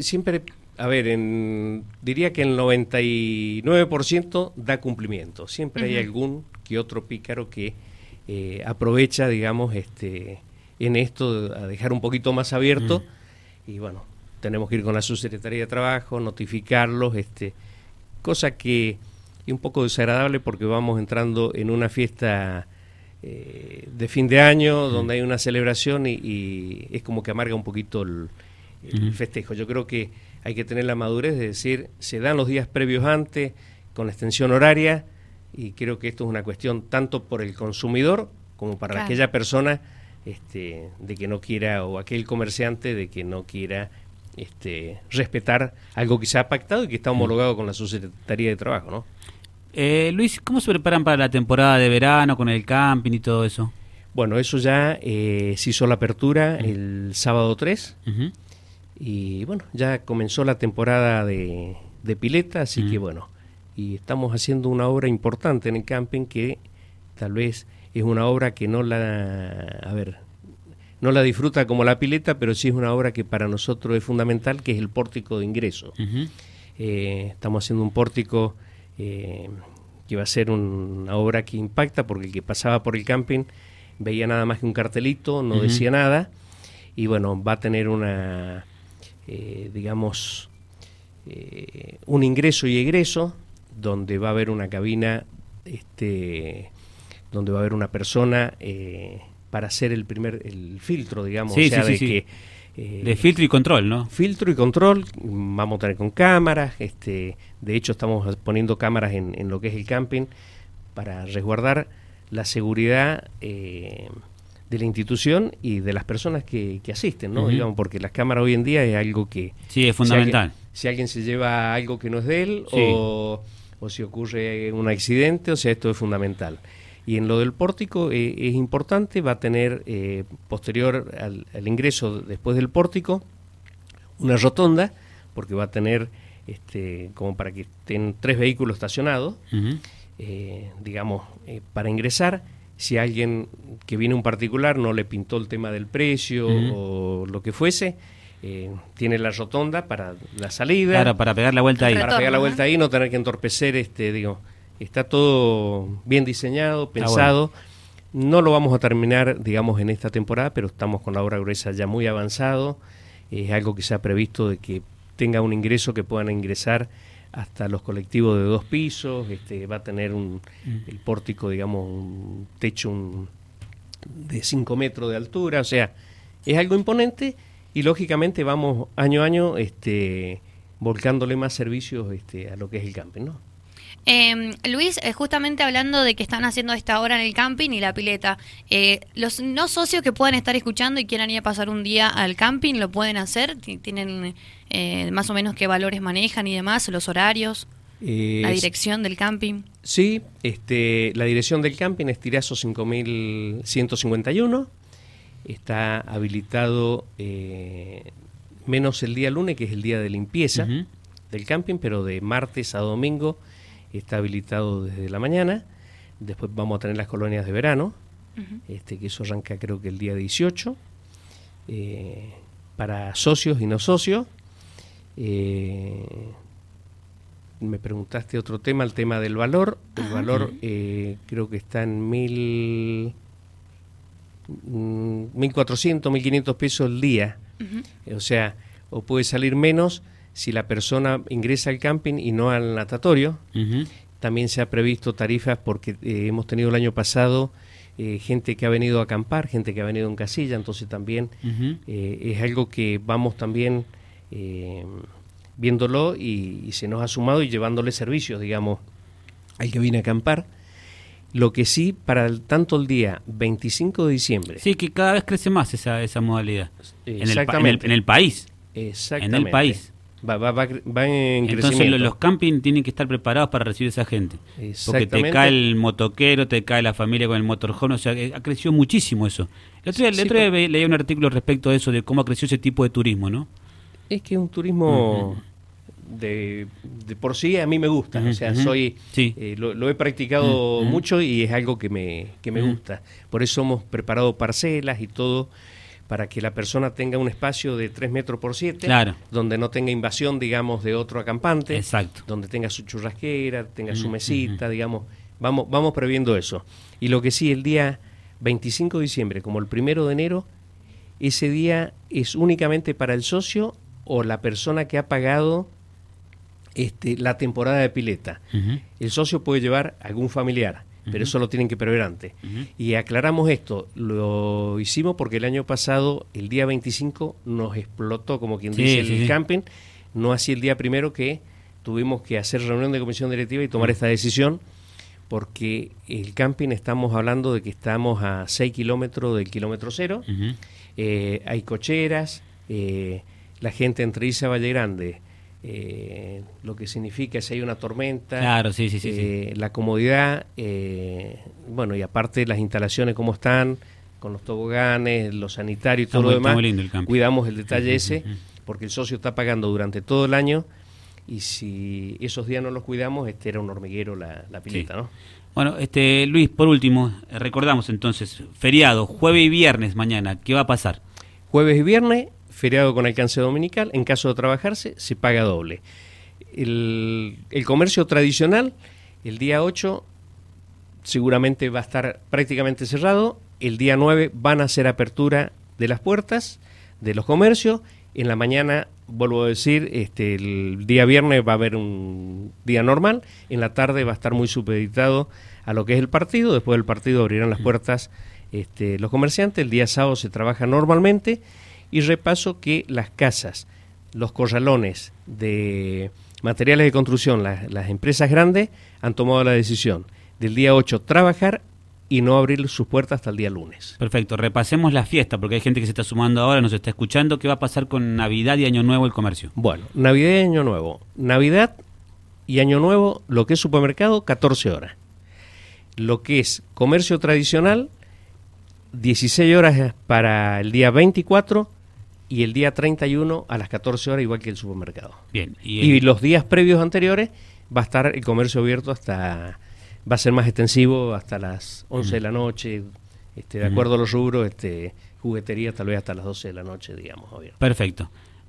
siempre, a ver, en, diría que el 99% da cumplimiento. Siempre hay algún que otro pícaro que eh, aprovecha, digamos, este, en esto a dejar un poquito más abierto. Y bueno, tenemos que ir con la subsecretaría de Trabajo, notificarlos, este, cosa que es un poco desagradable porque vamos entrando en una fiesta eh, de fin de año donde hay una celebración y, es como que amarga un poquito el, festejo. Yo creo que hay que tener la madurez de decir, se dan los días previos antes, con extensión horaria, y creo que esto es una cuestión tanto por el consumidor como para aquella persona este, de que no quiera, o aquel comerciante de que no quiera este, respetar algo que se ha pactado y que está homologado con la Secretaría de Trabajo, ¿no? Eh, Luis, ¿cómo se preparan para la temporada de verano con el camping y todo eso? Bueno, eso ya eh, se hizo la apertura el sábado 3 y bueno, ya comenzó la temporada de, pileta, así que bueno, y estamos haciendo una obra importante en el camping que tal vez es una obra que no la, a ver, no la disfruta como la pileta, pero sí es una obra que para nosotros es fundamental, que es el pórtico de ingreso. Eh, estamos haciendo un pórtico eh, que va a ser una obra que impacta, porque el que pasaba por el camping veía nada más que un cartelito, no decía nada, y bueno, va a tener una, eh, digamos, un ingreso y egreso, donde va a haber una cabina, este, donde va a haber una persona para hacer el primer el filtro, digamos, sí, de que eh, de filtro y control, ¿no? Filtro y control, vamos a tener con cámaras, este, de hecho estamos poniendo cámaras en, lo que es el camping para resguardar la seguridad eh, de la institución y de las personas que, asisten, ¿no? Digamos, porque las cámaras hoy en día es algo que... Sí, es fundamental. Si alguien, se lleva algo que no es de él o, o si ocurre un accidente, o sea, esto es fundamental. Y en lo del pórtico eh, es importante, va a tener eh, posterior al, ingreso después del pórtico una rotonda, porque va a tener este, como para que estén tres vehículos estacionados, eh, digamos, para ingresar. Si alguien que viene un particular no le pintó el tema del precio o lo que fuese, tiene la rotonda para la salida. Claro, para pegar la vuelta ahí. Para pegar la vuelta ahí, no tener que entorpecer, este, digo, Está todo bien diseñado, pensado. No lo vamos a terminar, digamos, en esta temporada, pero estamos con la obra gruesa ya muy avanzado. Es algo que se ha previsto de que tenga un ingreso que puedan ingresar hasta los colectivos de dos pisos. Este, va a tener un, mm. el pórtico, digamos, un techo de 5 metros de altura. O sea, es algo imponente y lógicamente vamos año a año este, volcándole más servicios este, a lo que es el camping, ¿no? Eh, Luis, eh, justamente hablando de que están haciendo esta obra en el camping y la pileta, eh, los no socios que puedan estar escuchando y quieran ir a pasar un día al camping, ¿lo pueden hacer? ¿Tienen eh, más o menos qué valores manejan y demás, los horarios? la dirección del camping. Sí, este, la dirección del camping es Tirazo 5151. Está habilitado menos el día lunes, que es el día de limpieza del camping, pero de martes a domingo está habilitado desde la mañana. Después vamos a tener las colonias de verano, este, que eso arranca creo que el día 18, eh, para socios y no socios. Eh, me preguntaste otro tema, el tema del valor. El valor eh, creo que está en mil... 1.400, mm, 1.500 pesos al día. O sea, o puede salir menos si la persona ingresa al camping y no al natatorio. También se ha previsto tarifas porque eh, hemos tenido el año pasado eh, gente que ha venido a acampar, gente que ha venido en casilla, entonces también eh, es algo que vamos también viéndolo y, se nos ha sumado y llevándole servicios, digamos, al que viene a acampar. Lo que sí, para el, tanto el día 25 de diciembre. Sí, que cada vez crece más esa, esa modalidad. Exactamente. En el, país. Exactamente. En el país. Va, va, va, en Entonces los campings tienen que estar preparados para recibir a esa gente. Porque te cae el motoquero, te cae la familia con el motorhome, o sea, eh, ha crecido muchísimo eso. El otro día, leí un artículo respecto a eso, de cómo ha crecido ese tipo de turismo, ¿no? Es que es un turismo... De, por sí a mí me gusta, o sea, soy eh, lo, he practicado mucho y es algo que me, que me gusta. Por eso hemos preparado parcelas y todo para que la persona tenga un espacio de 3 metros por 7, claro. donde no tenga invasión, digamos, de otro acampante, Exacto. donde tenga su churrasquera, tenga su mesita, digamos, vamos, vamos previendo eso. Y lo que sí, el día 25 de diciembre, como el primero de enero, ese día es únicamente para el socio o la persona que ha pagado este, la temporada de pileta. El socio puede llevar algún familiar pero eso lo tienen que prever antes. Y aclaramos esto, lo hicimos porque el año pasado, el día 25, nos explotó, como quien dice, el camping, no así el día primero que tuvimos que hacer reunión de comisión directiva y tomar esta decisión, porque el camping estamos hablando de que estamos a 6 kilómetros del kilómetro cero, eh, hay cocheras, eh, la gente entre Isa Valle Grande, eh, lo que significa si hay una tormenta, claro, sí, sí, sí, eh, la comodidad, eh, bueno, y aparte las instalaciones como están, con los toboganes, los sanitarios y todo lo demás, cuidamos el detalle ese, porque el socio está pagando durante todo el año y si esos días no los cuidamos, este era un hormiguero la, la pileta, ¿no? Bueno, este Luis, por último, recordamos entonces, feriado, jueves y viernes mañana, ¿qué va a pasar? Jueves y viernes feriado con alcance dominical, en caso de trabajarse, se paga doble. El, comercio tradicional, el día 8 seguramente va a estar prácticamente cerrado, el día 9 van a hacer apertura de las puertas de los comercios, en la mañana, vuelvo a decir, este, el día viernes va a haber un día normal, en la tarde va a estar muy supeditado a lo que es el partido, después del partido abrirán las mm. puertas este, los comerciantes, el día sábado se trabaja normalmente y repaso que las casas, los corralones de materiales de construcción, las, empresas grandes han tomado la decisión del día 8 trabajar y no abrir sus puertas hasta el día lunes. Perfecto, repasemos la fiesta, porque hay gente que se está sumando ahora, nos está escuchando. ¿Qué va a pasar con Navidad y Año Nuevo el comercio? Bueno, Navidad y Año Nuevo. Navidad y Año Nuevo, lo que es supermercado, 14 horas. Lo que es comercio tradicional, 16 horas para el día 24 y el día 31 a las 14 horas, igual que el supermercado. Bien. Y, los días previos anteriores va a estar el comercio abierto hasta, va a ser más extensivo hasta las 11 de la noche, este, de acuerdo a los rubros, este, juguetería tal vez hasta las 12 de la noche, digamos. Perfecto.